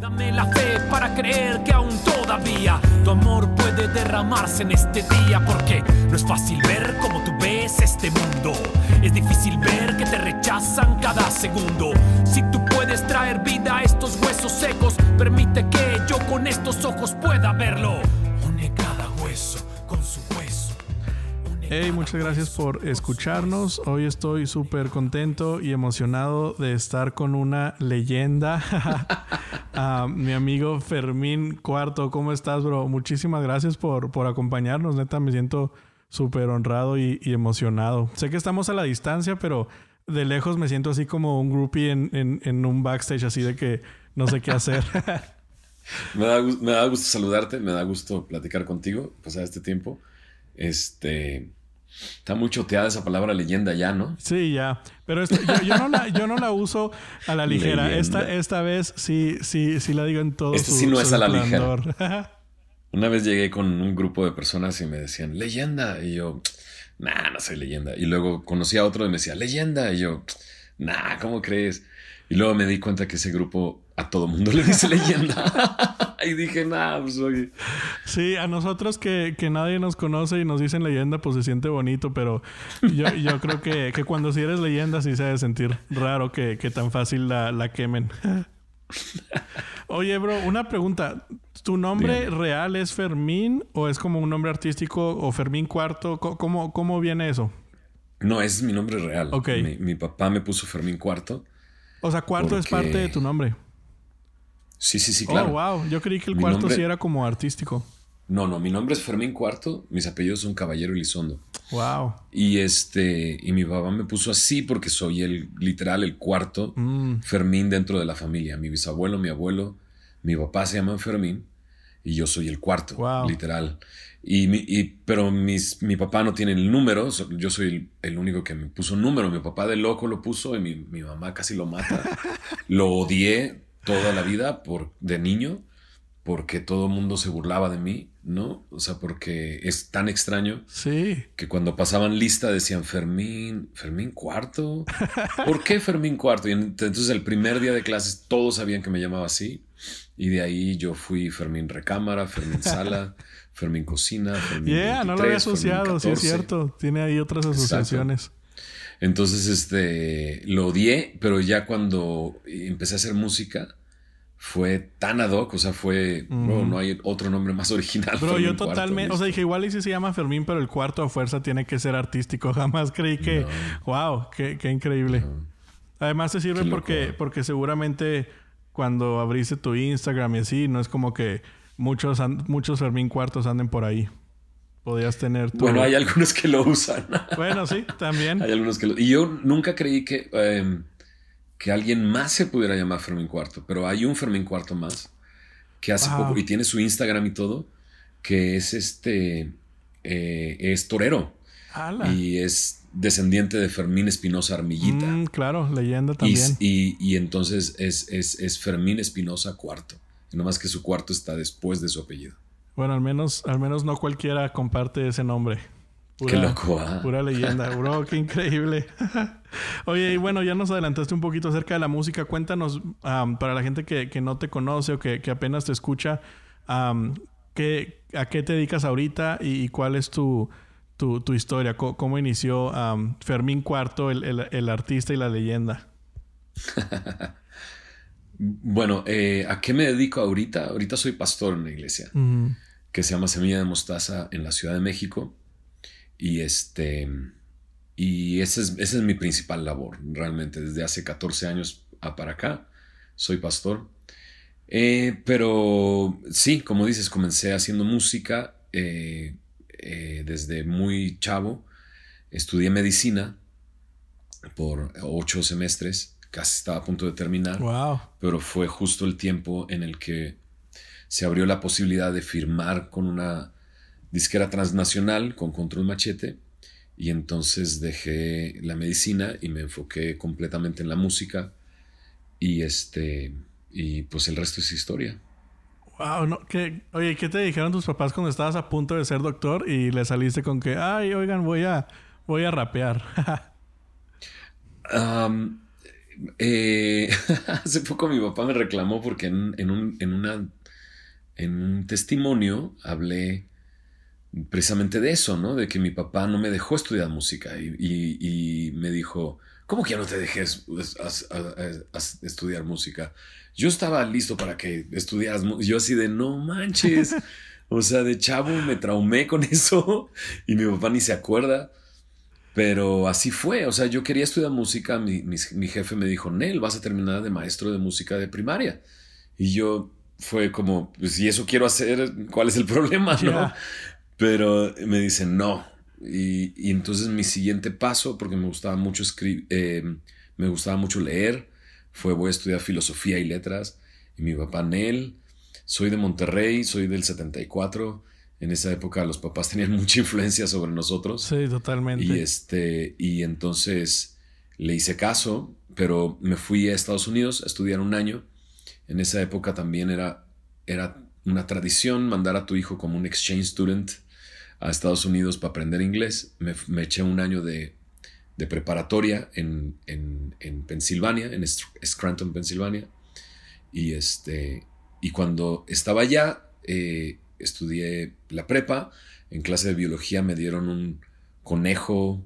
Dame la fe para creer que aún todavía tu amor puede derramarse en este día porque no es fácil ver como tú ves este mundo. Es difícil ver que te rechazan cada segundo. Si tú puedes traer vida a estos huesos secos, permite que yo con estos ojos pueda verlo. Hey, muchas gracias por escucharnos. Hoy estoy súper contento y emocionado de estar con una leyenda. a mi amigo Fermín Cuarto. ¿Cómo estás, bro? Muchísimas gracias por, por acompañarnos. Neta, me siento súper honrado y, emocionado. Sé que estamos a la distancia, pero de lejos me siento así como un groupie en, en, un backstage, así de que no sé qué hacer. me, da, me da gusto saludarte, me da gusto platicar contigo, pasar este tiempo. Este Está muy choteada esa palabra leyenda ya, ¿no? Sí, ya. Pero yo, no la, uso a la ligera. Esta, esta vez sí, sí, sí la digo en todo este sí no es a la ligera. Una vez llegué con un grupo de personas y me decían, leyenda. Y yo, nah, no soy leyenda. Y luego conocí a otro y me decía, leyenda. Y yo, nah, ¿cómo crees? Y luego me di cuenta que ese grupo a todo mundo le dice leyenda. y dije, nada, pues oye. Sí, a nosotros que, nadie nos conoce y nos dicen leyenda, pues se siente bonito, pero yo, yo creo que, cuando si eres leyenda sí se debe sentir raro que, tan fácil la, quemen. Oye, bro, una pregunta. ¿Tu nombre real es Fermín o es como un nombre artístico o Fermín Cuarto? ¿Cómo, cómo viene eso? No, es mi nombre real. Ok. Mi, papá me puso Fermín Cuarto. O sea, Cuarto es parte de tu nombre. Sí, sí, sí, claro. Oh, wow. Yo creí que el cuarto sí era como artístico. No, no, mi nombre es Fermín Cuarto, mis apellidos son Caballero Elizondo. Wow. Y este, y mi papá me puso así porque soy el, literal, el cuarto mm. Fermín dentro de la familia. Mi bisabuelo, mi abuelo, mi papá se llaman Fermín y yo soy el cuarto, literal. Y, y, pero mis, mi papá no tiene el número, yo soy el, el, único que me puso un número. Mi papá de loco lo puso y mi, mi mamá casi lo mata. lo odié toda la vida por, de niño porque todo el mundo se burlaba de mí, ¿no? O sea, porque es tan extraño sí. que cuando pasaban lista decían Fermín, Fermín Cuarto. ¿Por qué Fermín Cuarto? Y entonces el primer día de clases todos sabían que me llamaba así. Y de ahí yo fui Fermín Recámara, Fermín Sala, Fermín Cocina, Fermín. Yeah, no lo había asociado, sí es cierto. Tiene ahí otras asociaciones. Entonces, este, lo odié, pero ya cuando empecé a hacer música, fue tan ad hoc, o sea, fue, no hay otro nombre más original. Pero yo totalmente, o sea, dije, igual y si se llama Fermín, pero el cuarto a fuerza tiene que ser artístico. Jamás creí que, wow, qué, increíble. Además te sirve porque, porque seguramente cuando abriste tu Instagram y así, no es como que muchos, muchos Fermín cuartos anden por ahí. Podías tener tu... Bueno, hay algunos que lo usan. bueno, sí, también. hay algunos que lo... Y yo nunca creí que, em, que alguien más se pudiera llamar Fermín Cuarto, pero hay un Fermín Cuarto más que hace poco, y tiene su Instagram y todo, que es este, eh, es torero. Y es descendiente de Fermín Espinosa Armillita. Mm, claro, leyenda también. Y, y, entonces es, es, es Fermín Espinosa Cuarto. Nomás que su cuarto está después de su apellido. Bueno, al menos, al menos no cualquiera comparte ese nombre. qué loco, ¿ah? Pura leyenda, bro, qué increíble. Oye, y bueno, ya nos adelantaste un poquito acerca de la música. Cuéntanos, para la gente que, no te conoce o que, apenas te escucha, ¿qué, ¿a qué te dedicas ahorita y, cuál es tu, tu, historia? ¿Cómo, inició Fermín Cuarto, el, artista y la leyenda? bueno, eh, ¿a qué me dedico ahorita? Ahorita soy pastor en la iglesia que se llama Semilla de Mostaza en la Ciudad de México. Y este. Y esa es, es mi principal labor, realmente. Desde hace 14 años a para acá soy pastor. Eh, pero sí, como dices, comencé haciendo música eh, eh, desde muy chavo. Estudié medicina por ocho semestres, casi estaba a punto de terminar. Wow. Pero fue justo el tiempo en el que se abrió la posibilidad de firmar con una disquera transnacional, con Control Machete, y entonces dejé la medicina y me enfoqué completamente en la música, y este, y pues el resto es historia. Wow, no, oye, ¿qué te dijeron tus papás cuando estabas a punto de ser doctor y le saliste con que, ay, oigan, voy a, voy a rapear? Eh, hace poco mi papá me reclamó porque en, un, en, una, en un testimonio hablé precisamente de eso, ¿no? De que mi papá no me dejó estudiar música y, me dijo, ¿cómo que ya no te dejes estudiar música? Yo estaba listo para que estudiaras Yo así de, no manches. o sea, de chavo me traumé con eso y mi papá ni se acuerda. Pero así fue, o sea, yo quería estudiar música, mi, jefe me dijo, Nel, vas a terminar de maestro de música de primaria. Y yo fue como, pues si eso quiero hacer, ¿cuál es el problema? ¿no? Pero me dicen, no. Y, entonces mi siguiente paso, porque me gustaba mucho escribir, eh, me gustaba mucho leer, fue voy a estudiar filosofía y letras. Y mi papá, Nel, soy de Monterrey, soy del 74 en esa época los papás tenían mucha influencia sobre nosotros. Sí, totalmente. Y, este, y entonces le hice caso, pero me fui a Estados Unidos a estudiar un año. En esa época también era, era una tradición mandar a tu hijo como un exchange student a Estados Unidos para aprender inglés. Me, eché un año de, preparatoria en, en, en, Pensilvania, en Scranton, Pensilvania. Y, este, y cuando estaba allá, eh, estudié la prepa. En clase de biología me dieron un conejo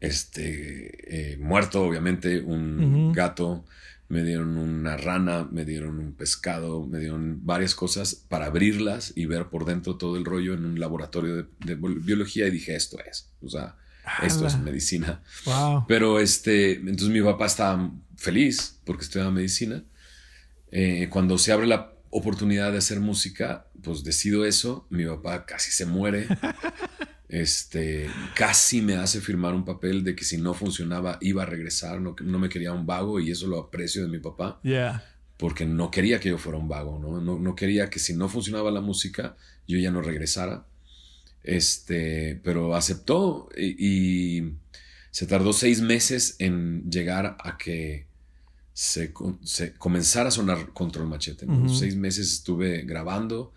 este, eh, muerto, obviamente, un gato, me dieron una rana, me dieron un pescado, me dieron varias cosas para abrirlas y ver por dentro todo el rollo en un laboratorio de, biología y dije, esto es, o sea, esto es medicina. Pero este, entonces mi papá estaba feliz porque estudiaba medicina. Eh, cuando se abre la oportunidad de hacer música, pues decido eso. Mi papá casi se muere. Este, casi me hace firmar un papel de que si no funcionaba iba a regresar, no, no me quería un vago y eso lo aprecio de mi papá. Porque no quería que yo fuera un vago, ¿no? ¿no? quería que si no funcionaba la música yo ya no regresara. Este, pero aceptó y se tardó seis meses en llegar a que se, comenzara a sonar Control Machete. Seis meses estuve grabando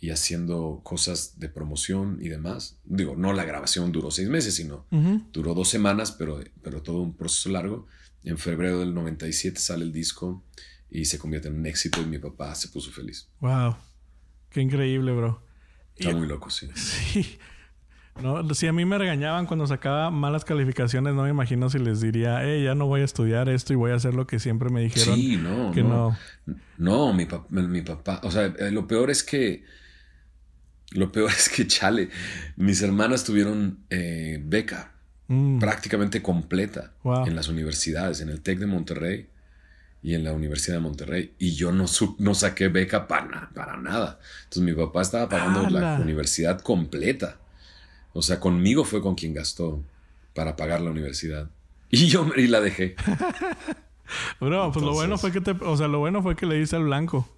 y haciendo cosas de promoción y demás. Digo, no la grabación duró seis meses, sino duró dos semanas, pero, pero todo un proceso largo. En febrero del 97 sale el disco y se convierte en un éxito y mi papá se puso feliz. Wow, qué increíble, bro. Está muy loco, sí. Sí. No, si a mí me regañaban cuando sacaba malas calificaciones, no me imagino si les diría, eh, ya no voy a estudiar esto y voy a hacer lo que siempre me dijeron. Sí, no, que no. No, mi, papá, o sea, eh, lo peor es que, lo peor es que, chale, mis hermanas tuvieron eh, beca mm. prácticamente completa en las universidades, en el TEC de Monterrey y en la Universidad de Monterrey. Y yo no, no saqué beca para, para nada. Entonces mi papá estaba pagando la universidad completa. O sea, conmigo fue con quien gastó para pagar la universidad. Y yo y la dejé. Bro, pues lo bueno fue que te, o sea, lo bueno fue que le diste al blanco.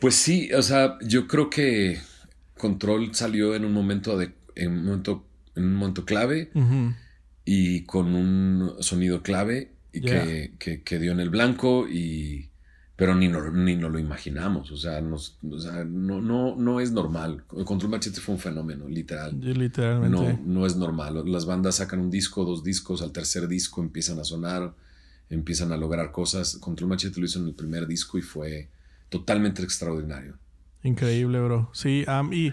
Pues sí, o sea, yo creo que Control salió en un momento de, en un momento, en un momento clave y con un sonido clave y que, que, que, dio en el blanco y pero ni, no, ni nos lo imaginamos, o sea, nos, no, no, no es normal. Control Machete fue un fenómeno, literal. literalmente. No, no es normal. Las bandas sacan un disco, dos discos, al tercer disco empiezan a sonar, empiezan a lograr cosas. Control Machete lo hizo en el primer disco y fue totalmente extraordinario. Increíble, bro. Sí, y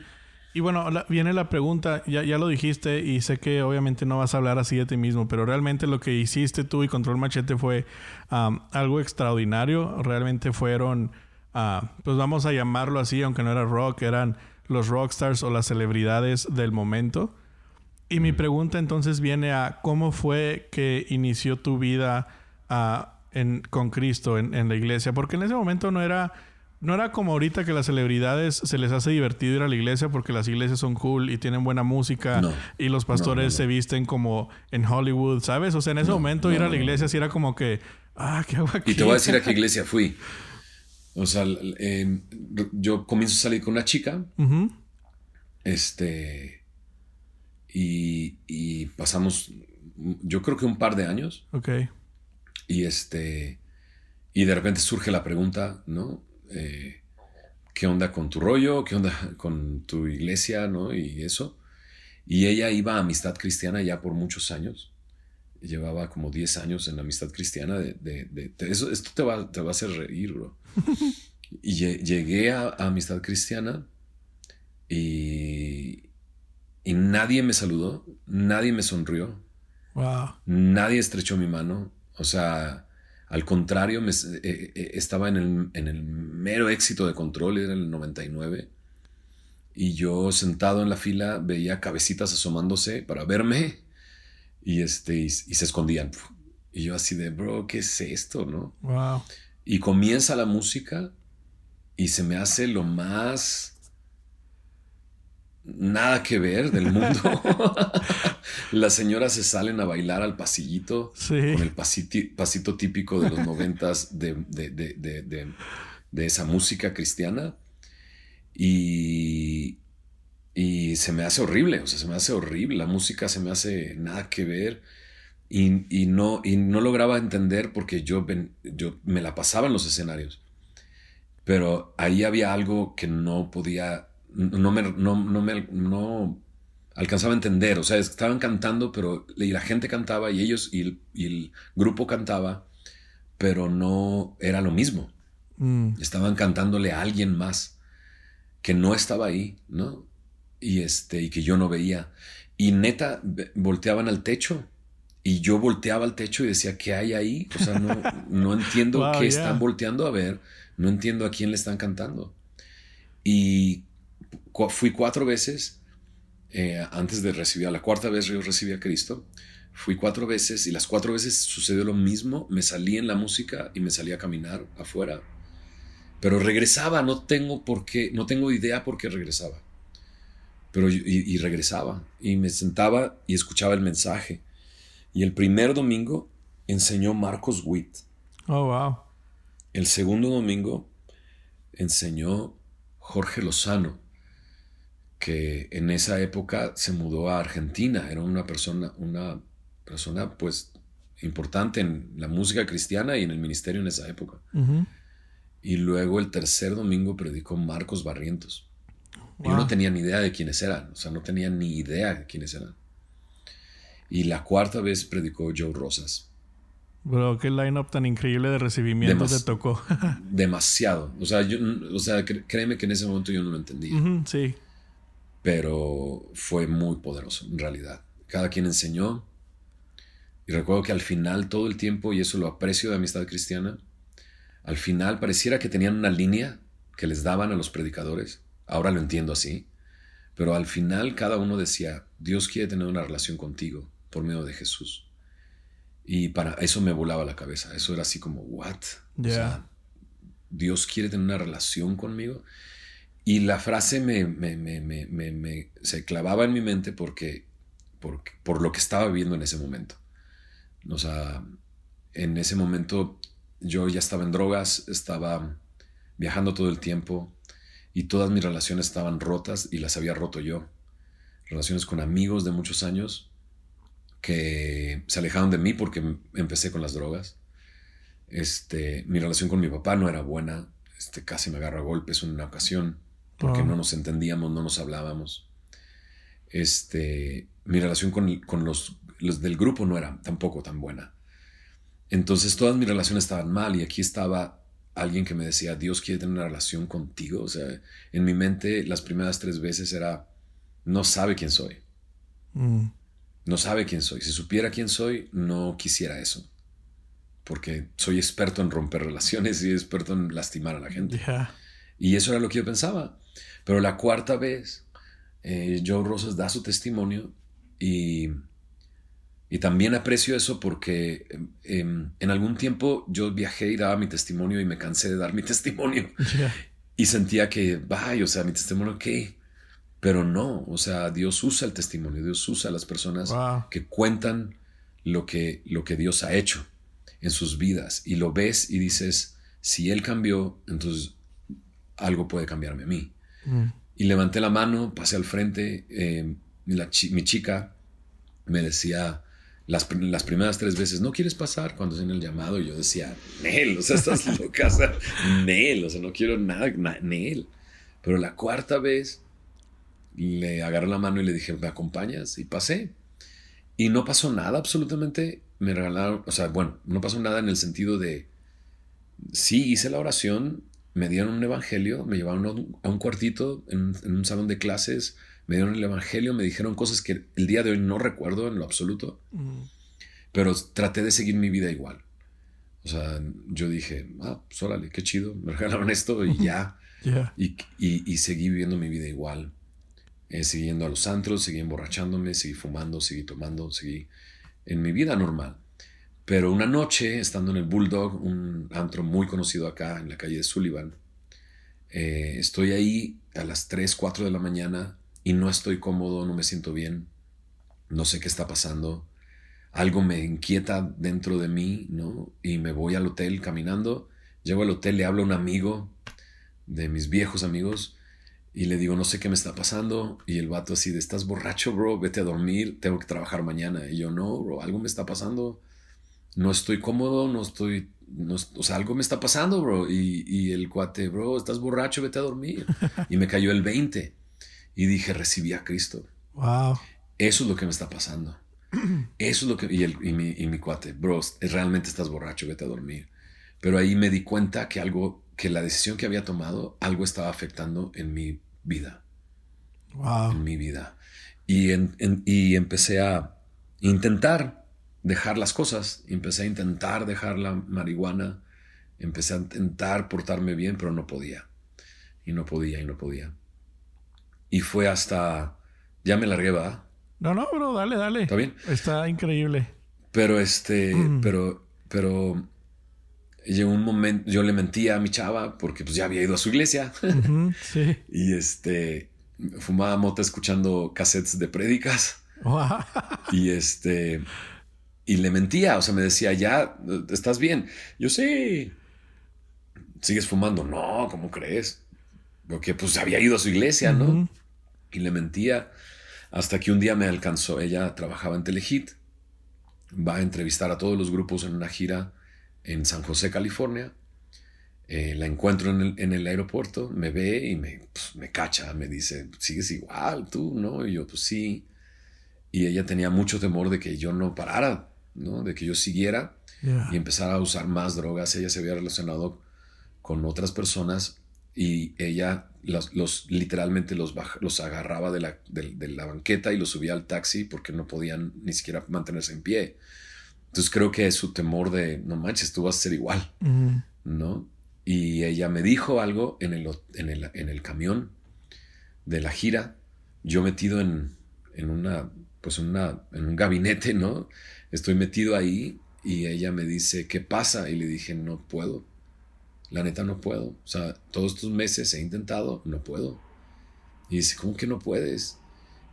y bueno, viene la pregunta, ya, ya lo dijiste y sé que obviamente no vas a hablar así de ti mismo, pero realmente lo que hiciste tú y Control Machete fue algo extraordinario. Realmente fueron, ah, pues vamos a llamarlo así, aunque no era rock, eran los rockstars o las celebridades del momento. Y mi pregunta entonces viene a cómo fue que inició tu vida ah, en, con Cristo en, en la iglesia, porque en ese momento no era no era como ahorita que las celebridades se les hace divertido ir a la iglesia porque las iglesias son cool y tienen buena música y los pastores se visten como en Hollywood, ¿sabes? O sea, en ese momento ir a la iglesia sí era como que, ah, ¿qué hago aquí? Y te voy a decir a qué iglesia fui. O sea, yo comienzo a salir con una chica. Este. Y, y pasamos, yo creo que un par de años. Ok. Y este. Y de repente surge la pregunta, ¿no? Eh, qué onda con tu rollo, qué onda con tu iglesia, ¿no? Y eso. Y ella iba a Amistad Cristiana ya por muchos años. llevaba como 10 años en la amistad cristiana. De, eso, esto te va, te va a hacer reír, bro. y llegué a, amistad cristiana y, y nadie me saludó, nadie me sonrió. Nadie estrechó mi mano. O sea, al contrario, me, eh, eh, estaba en el, en el, mero éxito de control, era el 99. Y yo sentado en la fila veía cabecitas asomándose para verme y, este, y, se escondían. Y yo así de, bro, ¿qué es esto? ¿No? Wow. Y comienza la música y se me hace lo más nada que ver del mundo. Las señoras se salen a bailar al pasillito con el pasito, típico de los noventas de, de, esa música cristiana. Y, y se me hace horrible, o sea, se me hace horrible. La música se me hace nada que ver. Y, no, y no lograba entender porque yo, yo me la pasaba en los escenarios. Pero ahí había algo que no podía no me, no, me no alcanzaba a entender. O sea, estaban cantando, pero y la gente cantaba y ellos y el, grupo cantaba, pero no era lo mismo. Mm. Estaban cantándole a alguien más que no estaba ahí, ¿no? Y este, y que yo no veía. Y neta, volteaban al techo. Y yo volteaba al techo y decía, ¿qué hay ahí? O sea, no, no entiendo qué están volteando a ver. No entiendo a quién le están cantando. Y fui cuatro veces eh, antes de recibir, a la cuarta vez yo recibí a Cristo. Fui cuatro veces y las cuatro veces sucedió lo mismo. Me salí en la música y me salí a caminar afuera. Pero regresaba, no tengo por qué, no tengo idea por qué regresaba. Pero y, regresaba y me sentaba y escuchaba el mensaje. Y el primer domingo enseñó Marcos Witt. Oh, wow. El segundo domingo enseñó Jorge Lozano que en esa época se mudó a Argentina, era una persona, una persona pues importante en la música cristiana y en el ministerio en esa época. Y luego el tercer domingo predicó Marcos Barrientos. Yo no tenía ni idea de quiénes eran, o sea, no tenía ni idea de quiénes eran. Y la cuarta vez predicó Joe Rosas. Bro, qué line-up tan increíble de recibimiento te tocó. demasiado. O sea, yo, o sea, créeme que en ese momento yo no lo entendía. sí pero fue muy poderoso en realidad. Cada quien enseñó y recuerdo que al final todo el tiempo, y eso lo aprecio de amistad cristiana, al final pareciera que tenían una línea que les daban a los predicadores, ahora lo entiendo así, pero al final cada uno decía, Dios quiere tener una relación contigo por medio de Jesús. Y para eso me volaba la cabeza, eso era así como, ¿what? Dios quiere tener una relación conmigo. Y la frase me, se clavaba en mi mente porque, por lo que estaba viviendo en ese momento. O sea, en ese momento yo ya estaba en drogas, estaba viajando todo el tiempo y todas mis relaciones estaban rotas y las había roto yo. Relaciones con amigos de muchos años que se alejaron de mí porque empecé con las drogas. Este, mi relación con mi papá no era buena. Este, casi me agarra a golpes en una ocasión porque no nos entendíamos, no nos hablábamos. Este, mi relación con, con los, los, del grupo no era tampoco tan buena. Entonces todas mis relaciones estaban mal y aquí estaba alguien que me decía, Dios quiere tener una relación contigo. O sea, en mi mente las primeras tres veces era, no sabe quién soy. Mm. No sabe quién soy. Si supiera quién soy, no quisiera eso. Porque soy experto en romper relaciones y experto en lastimar a la gente. Y eso era lo que yo pensaba. Pero la cuarta vez, eh, Joe Rosas da su testimonio y, y también aprecio eso porque em, en algún tiempo yo viajé y daba mi testimonio y me cansé de dar mi testimonio. Y sentía que, vaya, o sea, mi testimonio, ¿qué? Pero no, o sea, Dios usa el testimonio, Dios usa a las personas que cuentan lo que, lo que Dios ha hecho en sus vidas y lo ves y dices, si Él cambió, entonces algo puede cambiarme a mí. Mm. Y levanté la mano, pasé al frente, eh, mi chica me decía las, las, primeras tres veces, ¿no quieres pasar? Cuando en el llamado yo decía, Nel, o sea, estás loca, o Nel, o sea, no quiero nada, Nel. Pero la cuarta vez le agarré la mano y le dije, ¿me acompañas? Y pasé. Y no pasó nada, absolutamente. me regalaron, o sea, bueno, no pasó nada en el sentido de, sí hice la oración, me dieron un evangelio, me llevaron a un cuartito en, un salón de clases, me dieron el evangelio, me dijeron cosas que el día de hoy no recuerdo en lo absoluto, mm. pero traté de seguir mi vida igual. O sea, yo dije, ah, pues órale, qué chido, me regalaron esto y ya. Y, y, seguí viviendo mi vida igual. Eh, seguí yendo a los antros, seguí emborrachándome, seguí fumando, seguí tomando, seguí en mi vida normal. Pero una noche, estando en el Bulldog, un antro muy conocido acá en la calle de Sullivan, eh, estoy ahí a las 3, 4 de la mañana y no estoy cómodo, no me siento bien, no sé qué está pasando, algo me inquieta dentro de mí, ¿no? Y me voy al hotel caminando, llego al hotel, le hablo a un amigo de mis viejos amigos y le digo, no sé qué me está pasando. Y el vato así de, estás borracho, bro, vete a dormir, tengo que trabajar mañana. Y yo, no, bro, algo me está pasando. No estoy cómodo, no estoy, no, o sea, algo me está pasando, bro. Y, y, el cuate, bro, estás borracho, vete a dormir. Y me cayó el 20. Y dije, recibí a Cristo. Wow. Eso es lo que me está pasando. Eso es lo que... Y, el, y, mi, y mi cuate, bro, realmente estás borracho, vete a dormir. Pero ahí me di cuenta que algo que la decisión que había tomado, algo estaba afectando en mi vida. Wow. En mi vida. Y, y empecé a intentar dejar las cosas. Empecé a intentar dejar la marihuana. Empecé a intentar portarme bien, pero no podía. Y no podía, y no podía. Y fue hasta... Ya me largué, ¿va? No, no, bro, dale, dale. ¿Está bien? Está increíble. Pero este, mm. pero, pero llegó un momento, yo le mentía a mi chava porque pues ya había ido a su iglesia. sí. y este, fumaba mota escuchando cassettes de prédicas. y este, y le mentía, o sea, me decía, ya, ¿estás bien? Yo sí. ¿Sigues fumando? No, ¿cómo crees? Porque pues había ido a su iglesia, ¿no? Y le mentía hasta que un día me alcanzó. Ella trabajaba en Telehit, va a entrevistar a todos los grupos en una gira en San José, California. Eh, la encuentro en el, aeropuerto, me ve y me, pues, me cacha, me dice, sigues igual tú, ¿no? Y yo, pues sí. Y ella tenía mucho temor de que yo no parara, ¿no? De que yo siguiera y empezara a usar más drogas. Ella se había relacionado con otras personas y ella los, literalmente los, los agarraba de la, de la banqueta y los subía al taxi porque no podían ni siquiera mantenerse en pie. Entonces creo que su temor de, no manches, tú vas a ser igual, ¿no? Y ella me dijo algo en el, en el, en el camión de la gira, yo metido en, en una, pues una, en un gabinete, ¿no? Estoy metido ahí y ella me dice, ¿qué pasa? Y le dije, no puedo. La neta no puedo. O sea, todos estos meses he intentado, no puedo. Y dice, ¿cómo que no puedes?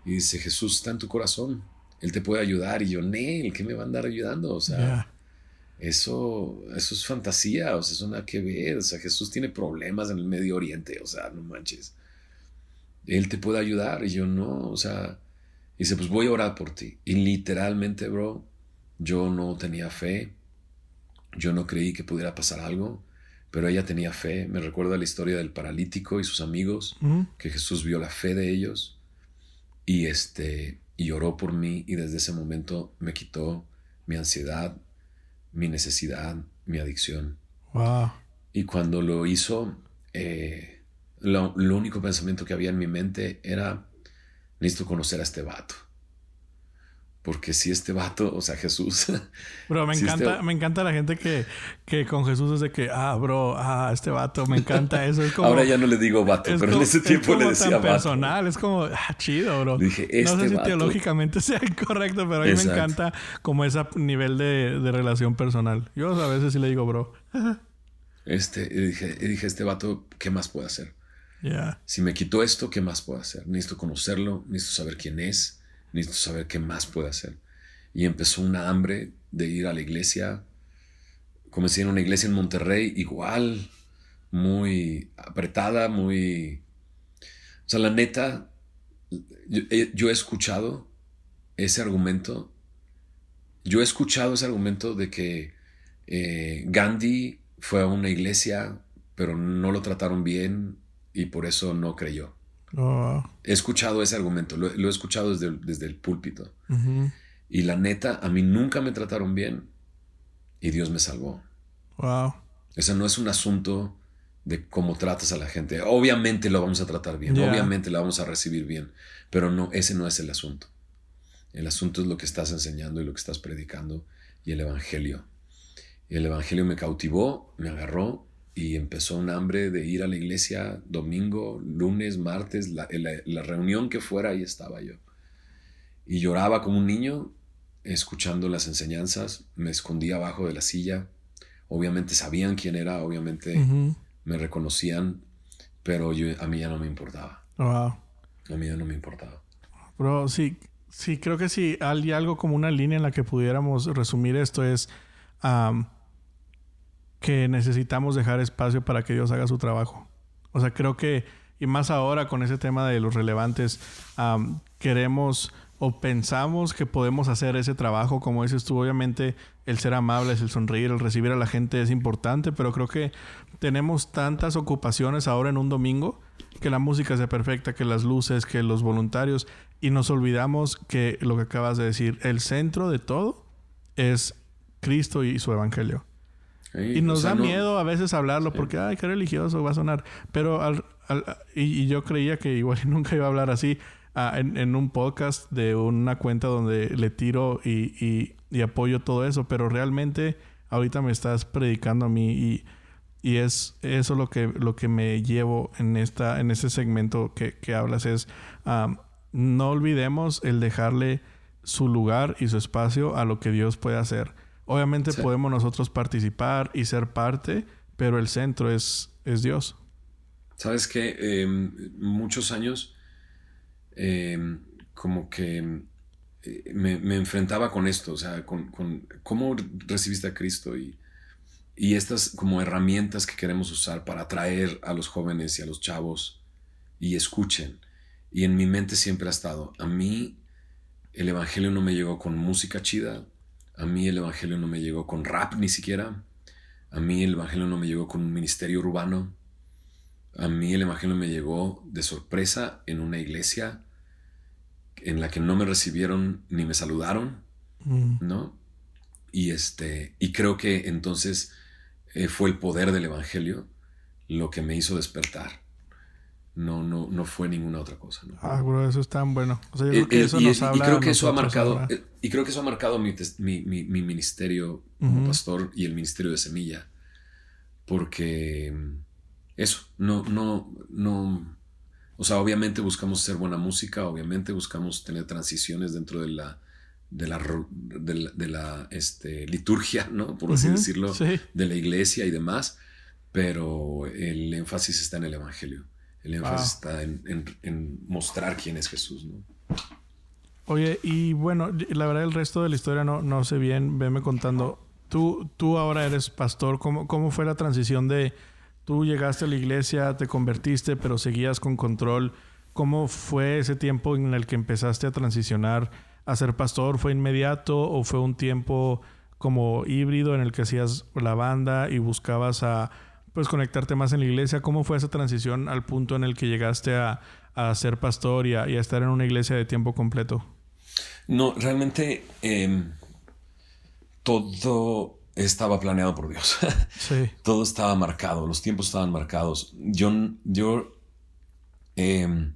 Y dice, Jesús está en tu corazón. Él te puede ayudar. Y yo, Nel, ¿qué me va a andar ayudando? O sea, eso, eso es fantasía, o sea, eso nada que ver. O sea, Jesús tiene problemas en el Medio Oriente, o sea, no manches. Él te puede ayudar. Y yo, no, o sea, dice, pues voy a orar por ti. Y literalmente, bro, yo no tenía fe. Yo no creí que pudiera pasar algo, pero ella tenía fe. Me recuerda la historia del paralítico y sus amigos, que Jesús vio la fe de ellos. Y este, y oró por mí y desde ese momento me quitó mi ansiedad, mi necesidad, mi adicción. Y cuando lo hizo, eh, lo, único pensamiento que había en mi mente era, necesito conocer a este vato. Porque si este vato, o sea, Jesús. Bro, me este encanta, me encanta la gente que, que con Jesús es de que, ah, bro, ah, este vato, me encanta eso. Es como, Ahora ya no le digo vato, pero en ese tiempo le decía tan personal, es como, ah, chido, bro. Dije, este no sé si teológicamente sea correcto, pero a mí me encanta como ese nivel de, de, relación personal. Yo a veces sí le digo, bro. este, y dije, y dije, este vato, ¿qué más puede hacer? Ya. Si me quitó esto, ¿qué más puedo hacer? Necesito conocerlo, necesito saber quién es necesito saber qué más puede hacer. Y empezó una hambre de ir a la iglesia. Comencé en una iglesia en Monterrey, igual, muy apretada, muy... O sea, la neta, yo, he escuchado ese argumento, yo he escuchado ese argumento de que eh, Gandhi fue a una iglesia, pero no lo trataron bien y por eso no creyó. Oh. He escuchado ese argumento, lo, he escuchado desde, desde el púlpito. Y la neta, a mí nunca me trataron bien y Dios me salvó. Wow. Ese no es un asunto de cómo tratas a la gente. Obviamente lo vamos a tratar bien, obviamente la vamos a recibir bien, pero no, ese no es el asunto. El asunto es lo que estás enseñando y lo que estás predicando y el Evangelio. Y el Evangelio me cautivó, me agarró y empezó un hambre de ir a la iglesia domingo, lunes, martes, la, la reunión que fuera, ahí estaba yo. Y lloraba como un niño escuchando las enseñanzas, me escondía abajo de la silla. Obviamente sabían quién era, obviamente me reconocían, pero yo, a mí ya no me importaba. A mí ya no me importaba. Bro, sí, sí, creo que sí hay algo como una línea en la que pudiéramos resumir esto es que necesitamos dejar espacio para que Dios haga su trabajo. O sea, creo que, y más ahora con ese tema de los relevantes, queremos o pensamos que podemos hacer ese trabajo, como dices tú, obviamente el ser amables, el sonreír, el recibir a la gente es importante, pero creo que tenemos tantas ocupaciones ahora en un domingo, que la música sea perfecta, que las luces, que los voluntarios, y nos olvidamos que lo que acabas de decir, el centro de todo es Cristo y su evangelio. Y nos da miedo a veces hablarlo porque, ay, qué religioso va a sonar. Pero al, y, yo creía que igual nunca iba a hablar así. Ah, en, un podcast de una cuenta donde le tiro y, apoyo todo eso, pero realmente ahorita me estás predicando a mí y, es eso lo que, lo que me llevo en, esta, en este segmento que, hablas es no olvidemos el dejarle su lugar y su espacio a lo que Dios puede hacer. Obviamente podemos nosotros participar y ser parte, pero el centro es, es Dios. Sabes que em, muchos años Em, como que eh, me, enfrentaba con esto, o sea, con, cómo recibiste a Cristo y, y estas como herramientas que queremos usar para atraer a los jóvenes y a los chavos y escuchen. Y en mi mente siempre ha estado, a mí el Evangelio no me llegó con música chida, a mí el Evangelio no me llegó con rap ni siquiera, a mí el Evangelio no me llegó con un ministerio urbano, a mí el Evangelio me llegó de sorpresa en una iglesia en la que no me recibieron ni me saludaron, mm. ¿no? Y, este, y creo que entonces eh, fue el poder del Evangelio lo que me hizo despertar. No, no, no fue ninguna otra cosa. Ah, bro, eso es tan bueno. O sea, yo creo que eso nos habla y creo que eso ha marcado, eh, y creo que eso ha marcado mi, mi, mi, ministerio como pastor y el ministerio de Semilla. Porque eso, no, no, no, o sea, obviamente buscamos hacer buena música, obviamente buscamos tener transiciones dentro de la, de la, de la, este, liturgia, ¿no? Por así decirlo, de la iglesia y demás, pero el énfasis está en el Evangelio. El énfasis está en, mostrar quién es Jesús, ¿no? Oye, y bueno, la verdad el resto de la historia no, no sé bien, veme contando. Tú, tú ahora eres pastor, ¿cómo, cómo fue la transición de Tú llegaste a la iglesia, te convertiste, pero seguías con control. ¿Cómo fue ese tiempo en el que empezaste a transicionar a ser pastor? ¿Fue inmediato o fue un tiempo como híbrido en el que hacías la banda y buscabas a pues conectarte más en la iglesia? ¿Cómo fue esa transición al punto en el que llegaste a, ser pastor y a, estar en una iglesia de tiempo completo? No, realmente em, todo estaba planeado por Dios. Todo estaba marcado, los tiempos estaban marcados. Yo, yo, em,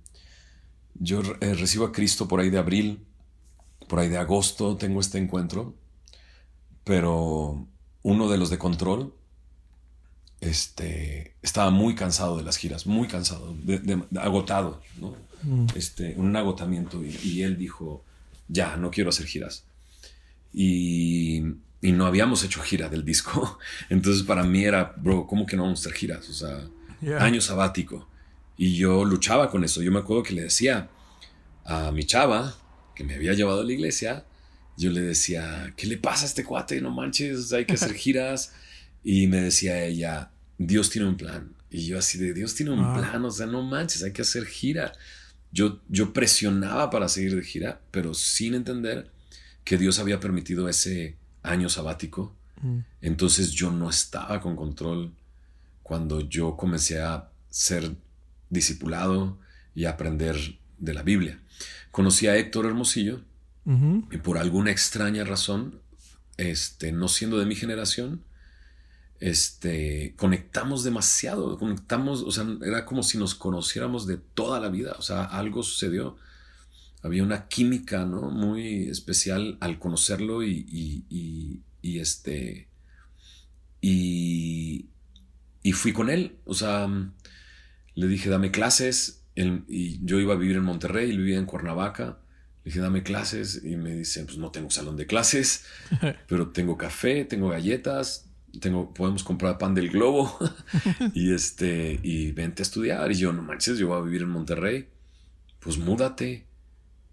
yo eh, recibo a Cristo por ahí de abril, por ahí de agosto tengo este encuentro, pero uno de los de control este, estaba muy cansado de las giras, muy cansado, agotado, ¿no? Mm. Este, un agotamiento y, y él dijo, ya, no quiero hacer giras. Y y no habíamos hecho gira del disco. Entonces para mí era, bro, ¿cómo que no vamos a hacer giras? O sea, año sabático. Y yo luchaba con eso. Yo me acuerdo que le decía a mi chava, que me había llevado a la iglesia, yo le decía, ¿qué le pasa a este cuate? No manches, hay que hacer giras. y me decía ella, Dios tiene un plan. Y yo así de, Dios tiene un plan, o sea, no manches, hay que hacer gira. Yo, yo presionaba para seguir de gira, pero sin entender que Dios había permitido ese año sabático. Mm. Entonces yo no estaba con control cuando yo comencé a ser discipulado y a aprender de la Biblia. Conocí a Héctor Hermosillo Y por alguna extraña razón, este, no siendo de mi generación, este, conectamos demasiado, conectamos, o sea, era como si nos conociéramos de toda la vida, o sea, algo sucedió. Había una química, ¿no? Muy especial al conocerlo y, y, y, este, y, y fui con él, o sea, le dije, dame clases, y yo iba a vivir en Monterrey, él vivía en Cuernavaca, le dije, dame clases, y me dice, pues no tengo salón de clases, pero tengo café, tengo galletas, tengo, podemos comprar pan del globo y este, y vente a estudiar. Y yo, no manches, yo voy a vivir en Monterrey. Pues múdate.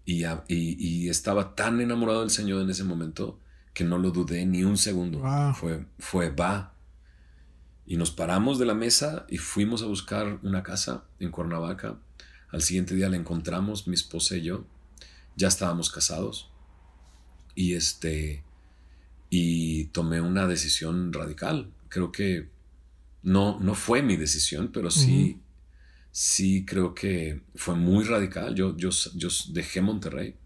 Y, y, estaba tan enamorado del Señor en ese momento que no lo dudé ni un segundo. Fue, fue, va. Y nos paramos de la mesa y fuimos a buscar una casa en Cuernavaca. Al siguiente día la encontramos, mi esposa y yo. Ya estábamos casados. Y este, y tomé una decisión radical. Creo que no, no fue mi decisión, pero sí, sí creo que fue muy radical. Yo, yo, yo dejé Monterrey,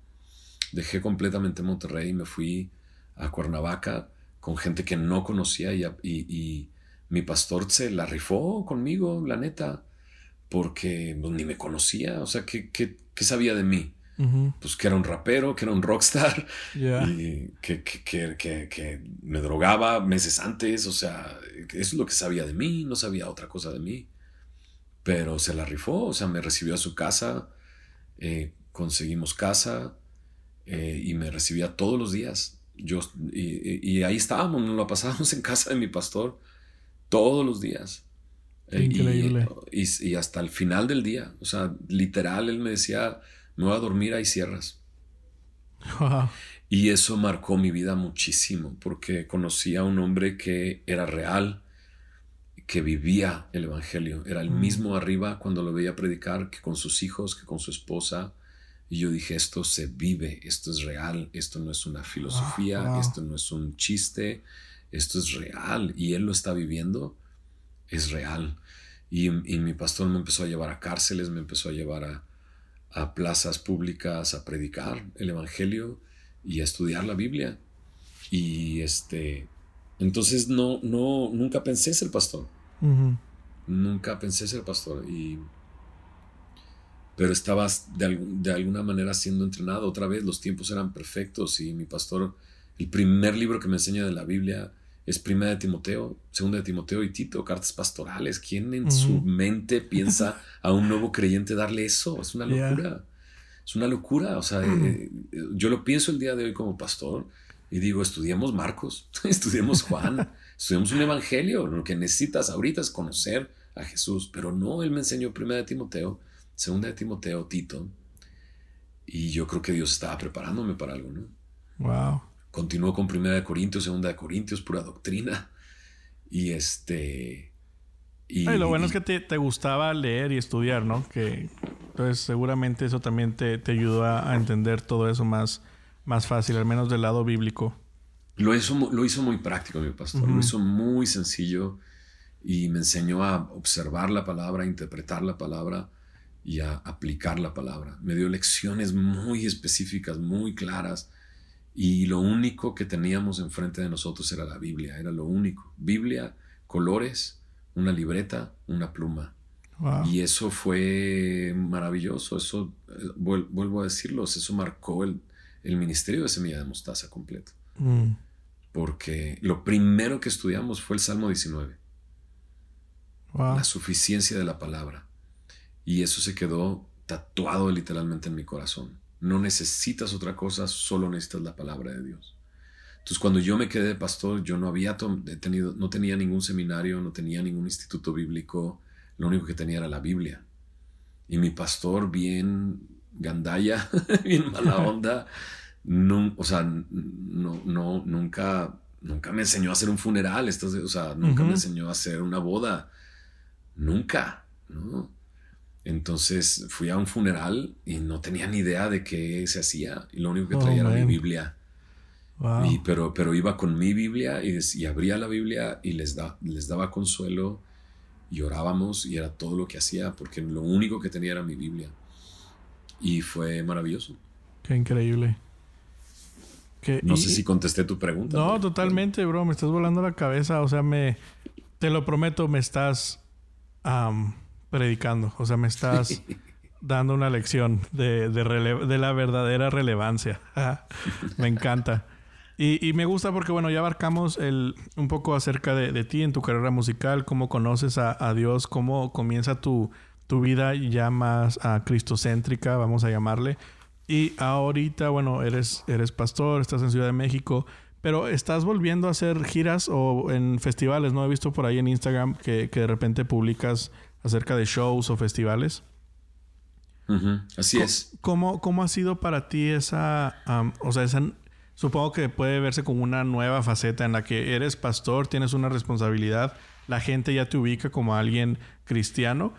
dejé completamente Monterrey y me fui a Cuernavaca con gente que no conocía y, y, mi pastor se la rifó conmigo, la neta, porque pues, ni me conocía, o sea, ¿qué, qué, qué sabía de mí? Pues que era un rapero, que era un rockstar, y que, que, que, que, me drogaba meses antes, o sea, eso es lo que sabía de mí, no sabía otra cosa de mí. Pero se la rifó, o sea, me recibió a su casa, eh, conseguimos casa eh, y me recibía todos los días. Yo, y, ahí estábamos, nos lo pasábamos en casa de mi pastor todos los días. Eh, increíble. y, hasta el final del día, o sea, literal, él me decía, me voy a dormir, hay sierras. Y eso marcó mi vida muchísimo, porque conocí a un hombre que era real, que vivía el Evangelio. Era el mm. mismo arriba cuando lo veía predicar que con sus hijos, que con su esposa. Y yo dije, esto se vive, esto es real, esto no es una filosofía, esto no es un chiste, esto es real. Y él lo está viviendo, es real. y mi pastor me empezó a llevar a cárceles, me empezó a llevar a, a plazas públicas a predicar el Evangelio y a estudiar la Biblia. Y este, entonces no, no, nunca pensé ser pastor. Nunca pensé ser pastor. Y, pero estabas de, de, alguna manera siendo entrenado. Otra vez, los tiempos eran perfectos y mi pastor, el primer libro que me enseña de la Biblia es Primera de Timoteo, Segunda de Timoteo y Tito, cartas pastorales. ¿Quién en su mente piensa a un nuevo creyente darle eso? Es una locura. Es una locura. O sea, eh, eh, yo lo pienso el día de hoy como pastor y digo, estudiemos Marcos, estudiemos Juan, estudiemos un evangelio. Lo que necesitas ahorita es conocer a Jesús. Pero no, él me enseñó Primera de Timoteo, Segunda de Timoteo, Tito. Y yo creo que Dios estaba preparándome para algo, ¿no? Wow. Continuó con Primera de Corintios, Segunda de Corintios, pura doctrina. Y este... Y, lo bueno es que te, gustaba leer y estudiar, ¿no? Que entonces seguramente eso también te, ayudó a, entender todo eso más, más fácil, al menos del lado bíblico. Lo hizo, lo hizo muy práctico, mi pastor. Lo hizo muy sencillo y me enseñó a observar la palabra, a interpretar la palabra y a aplicar la palabra. Me dio lecciones muy específicas, muy claras y lo único que teníamos enfrente de nosotros era la Biblia, era lo único. Biblia, colores, una libreta, una pluma. Y eso fue maravilloso, eso, eh, vuelvo a decirlo, eso marcó el, ministerio de Semilla de Mostaza completo. Mm. Porque lo primero que estudiamos fue el Salmo 19. La suficiencia de la palabra. Y eso se quedó tatuado literalmente en mi corazón. No necesitas otra cosa, solo necesitas la palabra de Dios. Entonces, cuando yo me quedé de pastor, yo no había tenido, no tenía ningún seminario, no tenía ningún instituto bíblico, lo único que tenía era la Biblia. Y mi pastor, bien gandaya, bien mala onda, no, o sea, no, no, nunca, nunca me enseñó a hacer un funeral, o sea, nunca me enseñó a hacer una boda, nunca, ¿no? Entonces fui a un funeral y no tenía ni idea de qué se hacía. Y lo único que traía era mi Biblia. Y, pero, pero iba con mi Biblia y, y abría la Biblia y les, da, les daba consuelo y orábamos y era todo lo que hacía porque lo único que tenía era mi Biblia. Y fue maravilloso. Qué increíble. no sé si contesté tu pregunta. No, totalmente, bro. Me estás volando la cabeza. O sea, me... Te lo prometo, me estás predicando. O sea, me estás dando una lección de, de, la verdadera relevancia. me encanta. Y, me gusta porque, bueno, ya abarcamos el, un poco acerca de, ti en tu carrera musical, cómo conoces a, Dios, cómo comienza tu, tu vida ya más uh, cristocéntrica, vamos a llamarle. Y ahorita, bueno, eres, eres pastor, estás en Ciudad de México, pero estás volviendo a hacer giras o en festivales, ¿no? He visto por ahí en Instagram que, de repente publicas acerca de shows o festivales. Así es. ¿cómo, ¿Cómo ha sido para ti esa, o sea, esa, supongo que puede verse como una nueva faceta en la que eres pastor, tienes una responsabilidad, la gente ya te ubica como alguien cristiano,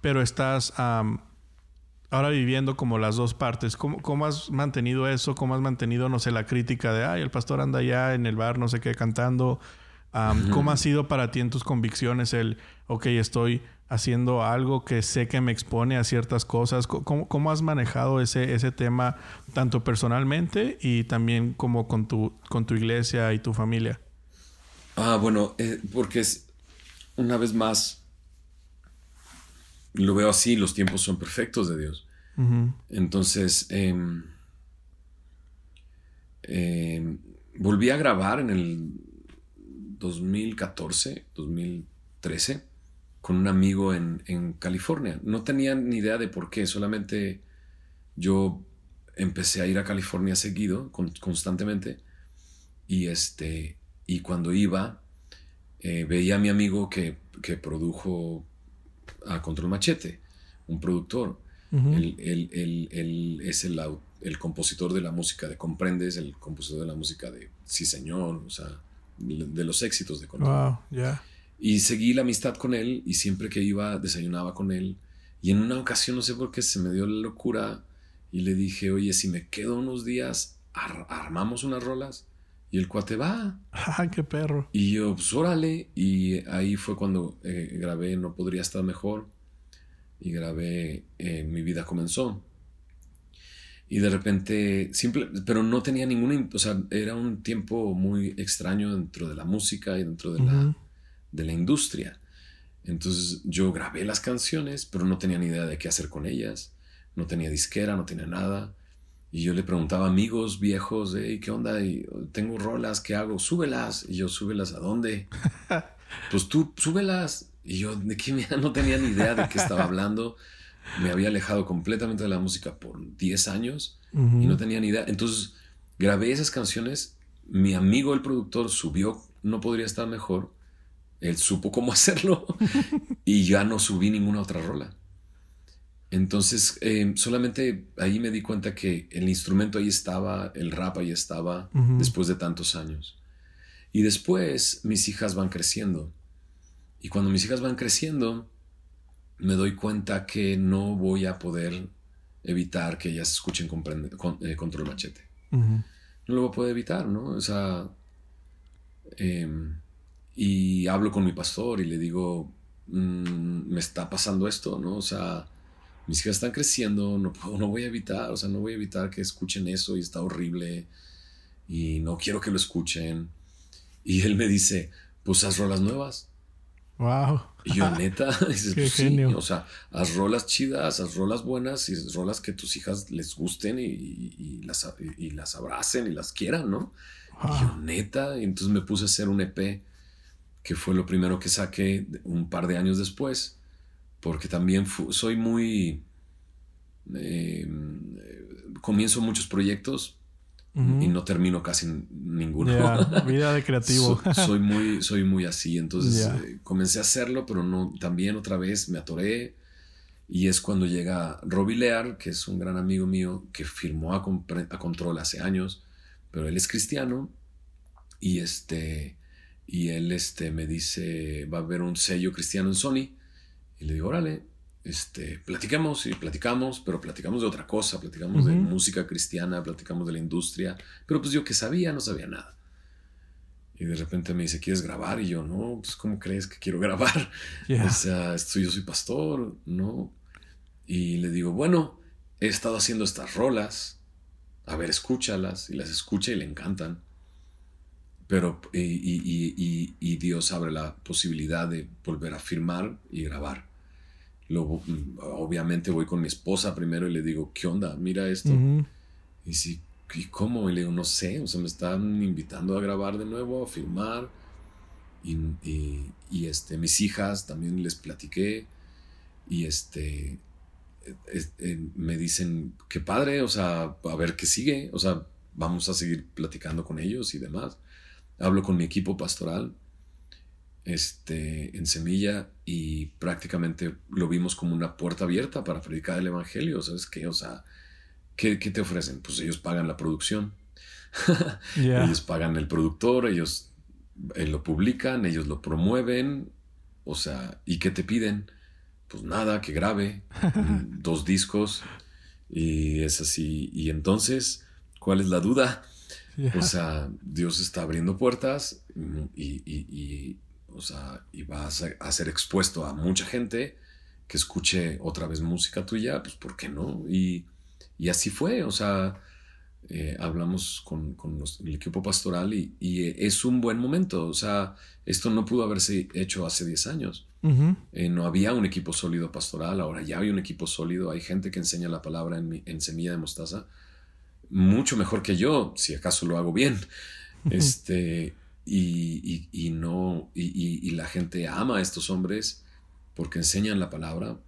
pero estás ahora viviendo como las dos partes. ¿Cómo, ¿Cómo, has mantenido eso? ¿Cómo has mantenido, no sé, la crítica de, ay, el pastor anda allá en el bar, no sé qué, cantando? ¿Cómo ha sido para ti en tus convicciones el, ok, estoy haciendo algo que sé que me expone a ciertas cosas? ¿Cómo, cómo has manejado ese, ese tema tanto personalmente y también como con tu, con tu iglesia y tu familia? Ah, bueno, eh, porque es, una vez más, lo veo así, los tiempos son perfectos de Dios. Entonces, em, em, volví a grabar en el 2014, 2013, con un amigo en, California. No tenía ni idea de por qué, solamente yo empecé a ir a California seguido, constantemente, y, este, y cuando iba, eh, veía a mi amigo que, que produjo a Control Machete, un productor. él, es el, el, compositor de la música de Comprendes, el compositor de la música de Sí Señor, o sea, de, los éxitos de Control. Y seguí la amistad con él y siempre que iba desayunaba con él. Y en una ocasión, no sé por qué, se me dio la locura y le dije, oye, si me quedo unos días, armamos unas rolas. Y el cuate va. ¡Ah, qué perro! Y yo, pues órale. Y ahí fue cuando eh, grabé No Podría Estar Mejor. Y grabé eh, Mi Vida Comenzó. Y de repente, simple, pero no tenía ninguna, o sea, era un tiempo muy extraño dentro de la música y dentro de, la, de la industria. Entonces yo grabé las canciones, pero no tenía ni idea de qué hacer con ellas. No tenía disquera, no tenía nada. Y yo le preguntaba a amigos viejos, ¿qué onda? Y, tengo rolas, ¿qué hago? Súbelas. Y yo, ¿súbelas a dónde? pues tú, súbelas. Y yo, ¿de qué? No tenía ni idea de qué estaba hablando. Me había alejado completamente de la música por 10 años y no tenía ni idea. Entonces grabé esas canciones. Mi amigo, el productor, subió No Podría Estar Mejor. Él supo cómo hacerlo y ya no subí ninguna otra rola. Entonces, em, solamente ahí me di cuenta que el instrumento ahí estaba, el rap ahí estaba, después de tantos años. Y después mis hijas van creciendo. Y cuando mis hijas van creciendo, me doy cuenta que no voy a poder evitar que ellas escuchen con, eh, control machete. No lo voy a poder evitar, ¿no? O sea, em, y hablo con mi pastor y le digo, mm, me está pasando esto, ¿no? O sea, mis hijas están creciendo, no, no voy a evitar, o sea, no voy a evitar que escuchen eso y está horrible y no quiero que lo escuchen. Y él me dice, pues haz rolas nuevas. Wow. Y yo, neta, dices, Qué pues genio. o sea, haz rolas chidas, haz rolas buenas y rolas que tus hijas les gusten y, las, y las abracen y las quieran, ¿no? Y yo, neta, y entonces me puse a hacer un EP, que fue lo primero que saqué un par de años después porque también soy muy... Eh, comienzo muchos proyectos y no termino casi ninguno. vida de creativo. soy, muy, soy muy así. Entonces eh, comencé a hacerlo, pero no, también otra vez me atoré. Y es cuando llega Robbie Lear, que es un gran amigo mío, que firmó a, a Control hace años, pero él es cristiano. Y, este, y él este, me dice, va a haber un sello cristiano en Sony y le digo, órale, este, platicamos y platicamos, pero platicamos de otra cosa, platicamos de música cristiana, platicamos de la industria, pero pues yo que sabía, no sabía nada. Y de repente me dice, ¿quieres grabar? Y yo, no, pues ¿cómo crees que quiero grabar? O sea, yo soy pastor, ¿no? Y le digo, bueno, he estado haciendo estas rolas, a ver, escúchalas y las escucha y le encantan. Pero, y, Dios abre la posibilidad de volver a firmar y grabar. Luego, obviamente voy con mi esposa primero y le digo, ¿qué onda? Mira esto. Y si, ¿y cómo? Y le digo, no sé, o sea, me están invitando a grabar de nuevo, a filmar. Y, este, mis hijas también les platiqué. Y este, me dicen, qué padre, o sea, a ver qué sigue, o sea, vamos a seguir platicando con ellos y demás. Hablo con mi equipo pastoral este, en Semilla y prácticamente lo vimos como una puerta abierta para predicar el Evangelio, ¿sabes qué? O sea, ¿qué, te ofrecen? Pues ellos pagan la producción, ellos pagan el productor, ellos eh, lo publican, ellos lo promueven, o sea, ¿y qué te piden? pues nada, que grabe dos discos y es así. Y entonces, ¿cuál es la duda? O sea, Dios está abriendo puertas y, o sea, y vas a, ser expuesto a mucha gente que escuche otra vez música tuya, pues ¿por qué no? Y, y así fue, o sea, eh, hablamos con, el equipo pastoral y, es un buen momento, o sea, esto no pudo haberse hecho hace 10 años. Eh, no había un equipo sólido pastoral, ahora ya hay un equipo sólido, hay gente que enseña la palabra en, semilla de mostaza, mucho mejor que yo, si acaso lo hago bien. Este, y, no, y, la gente ama a estos hombres porque enseñan la palabra.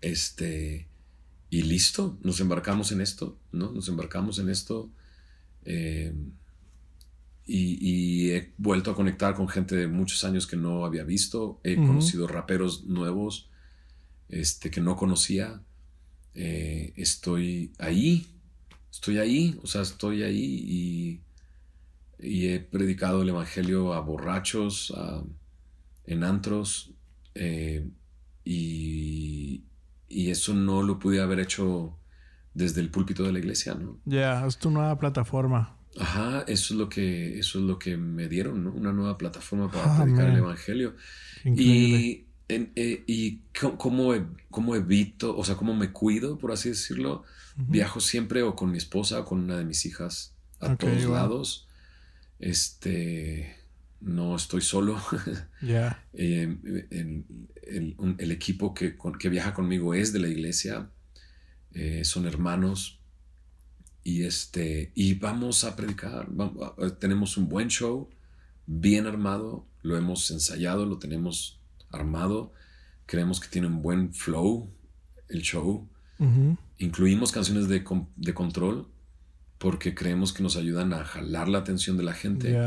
Este, y listo, nos embarcamos en esto, ¿no? Nos embarcamos en esto. Eh, y, he vuelto a conectar con gente de muchos años que no había visto. He conocido raperos nuevos este, que no conocía. Eh, estoy ahí, estoy ahí, o sea, estoy ahí y, y he predicado el Evangelio a borrachos, en antros, eh, y, y, eso no lo pude haber hecho desde el púlpito de la iglesia, ¿no? Ya, es tu nueva plataforma. Ajá, eso es lo que, eso es lo que me dieron, ¿no? Una nueva plataforma para ah, predicar el Evangelio. Y, eh, y cómo, cómo, evito, o sea, cómo me cuido, por así decirlo. Viajo siempre o con mi esposa o con una de mis hijas a todos lados. Este, no estoy solo. Eh, el, equipo que, que, viaja conmigo es de la iglesia. Eh, son hermanos y, este, y vamos a predicar. tenemos un buen show, bien armado, lo hemos ensayado, lo tenemos armado. Creemos que tiene un buen flow el show. Incluimos canciones de, de, control porque creemos que nos ayudan a jalar la atención de la gente.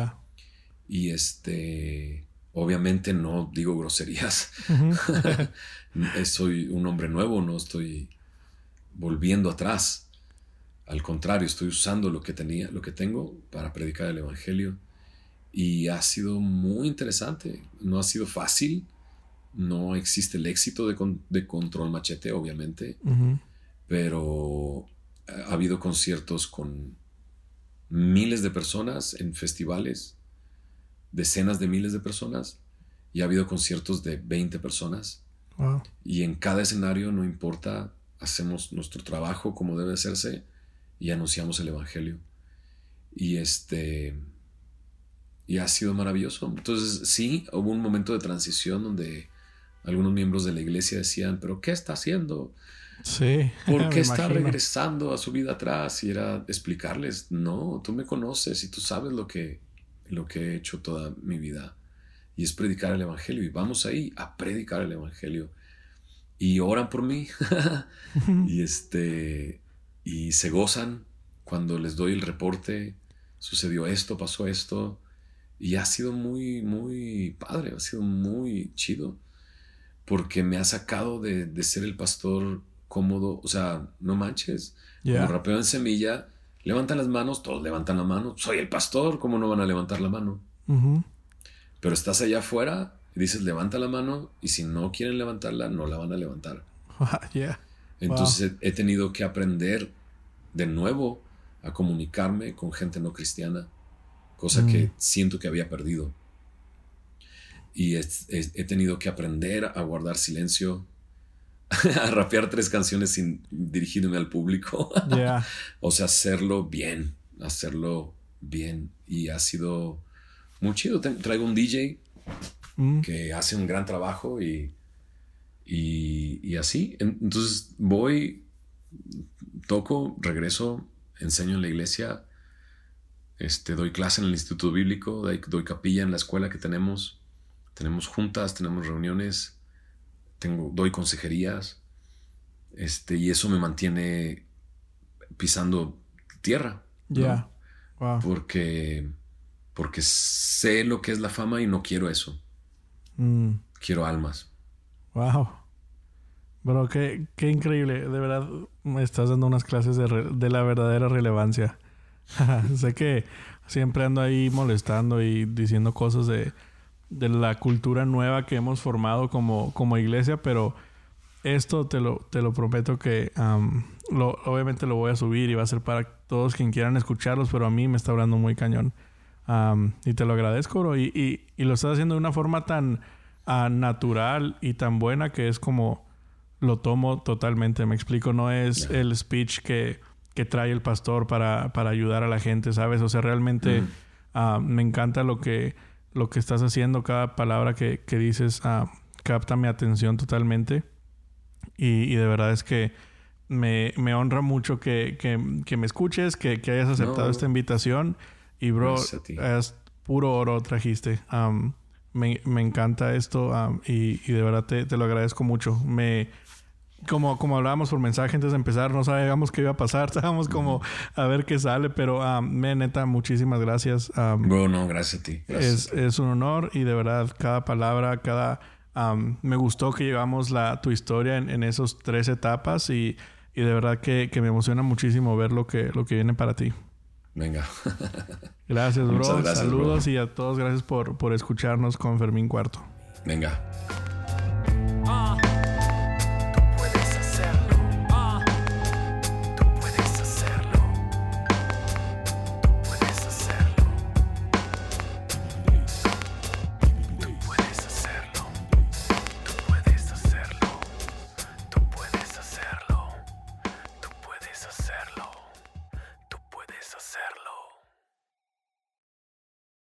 Y este, obviamente no digo groserías. Soy un hombre nuevo, no estoy volviendo atrás. Al contrario, estoy usando lo que tenía, lo que tengo para predicar el evangelio y ha sido muy interesante. No ha sido fácil. No existe el éxito de, Control Machete, obviamente, pero ha habido conciertos con miles de personas en festivales, decenas de miles de personas, y ha habido conciertos de 20 personas. Y en cada escenario, no importa, hacemos nuestro trabajo como debe hacerse y anunciamos el Evangelio. Y este... Y ha sido maravilloso. Entonces, sí, hubo un momento de transición donde algunos miembros de la iglesia decían, pero ¿qué está haciendo? Sí. ¿Por qué está regresando a su vida atrás? Y era explicarles, no, tú me conoces y tú sabes lo que, lo que he hecho toda mi vida. Y es predicar el Evangelio. Y vamos ahí a predicar el Evangelio. Y oran por mí. y este y se gozan cuando les doy el reporte, sucedió esto, pasó esto, y ha sido muy, muy padre, ha sido muy chido, porque me ha sacado de, ser el pastor cómodo, o sea, no manches, como rapeo en semilla, levantan las manos, todos levantan la mano, soy el pastor, ¿cómo no van a levantar la mano? Pero estás allá afuera y dices, levanta la mano, y si no quieren levantarla, no la van a levantar. yeah. Entonces he, tenido que aprender de nuevo a comunicarme con gente no cristiana, cosa que mm. siento que había perdido. Y he, tenido que aprender a guardar silencio, a rapear tres canciones sin dirigirme al público. o sea, hacerlo bien, hacerlo bien. Y ha sido muy chido. Traigo un DJ mm. que hace un gran trabajo y, y, así. Entonces voy, toco, regreso, enseño en la iglesia. Este, doy clase en el Instituto Bíblico, doy, doy capilla en la escuela que tenemos. Tenemos juntas, tenemos reuniones tengo, doy consejerías, este, y eso me mantiene pisando tierra. Ya. Porque, porque sé lo que es la fama y no quiero eso. Mm. Quiero almas. Wow. Bro, qué, qué, increíble. De verdad, me estás dando unas clases de, de la verdadera relevancia. sé que siempre ando ahí molestando y diciendo cosas de de la cultura nueva que hemos formado como, como iglesia, pero esto te lo, te lo prometo que lo, obviamente lo voy a subir y va a ser para todos quien quieran escucharlos, pero a mí me está hablando muy cañón. y te lo agradezco, bro. Y, y, lo estás haciendo de una forma tan ah, natural y tan buena que es como lo tomo totalmente. Me explico, no es el speech que, que trae el pastor para, para, ayudar a la gente, ¿sabes? O sea, realmente ah, me encanta lo que lo que estás haciendo, cada palabra que, dices ah, capta mi atención totalmente. Y, de verdad es que me, honra mucho que, me escuches, que, hayas aceptado esta invitación. Y bro, es puro oro trajiste. me, encanta esto y, y, de verdad te, te, lo agradezco mucho. Me, como, como hablábamos por mensaje antes de empezar, no sabíamos qué iba a pasar, estábamos como a ver qué sale, pero um, me neta, muchísimas gracias. bueno, gracias a ti. es, un honor y de verdad, cada palabra, cada... me gustó que llevamos la, tu historia en, en esos tres etapas y, y de verdad que, que, me emociona muchísimo ver lo que, lo que viene para ti. Venga. gracias, bro. Saludos y a todos gracias por, por escucharnos con Fermín Cuarto. Venga.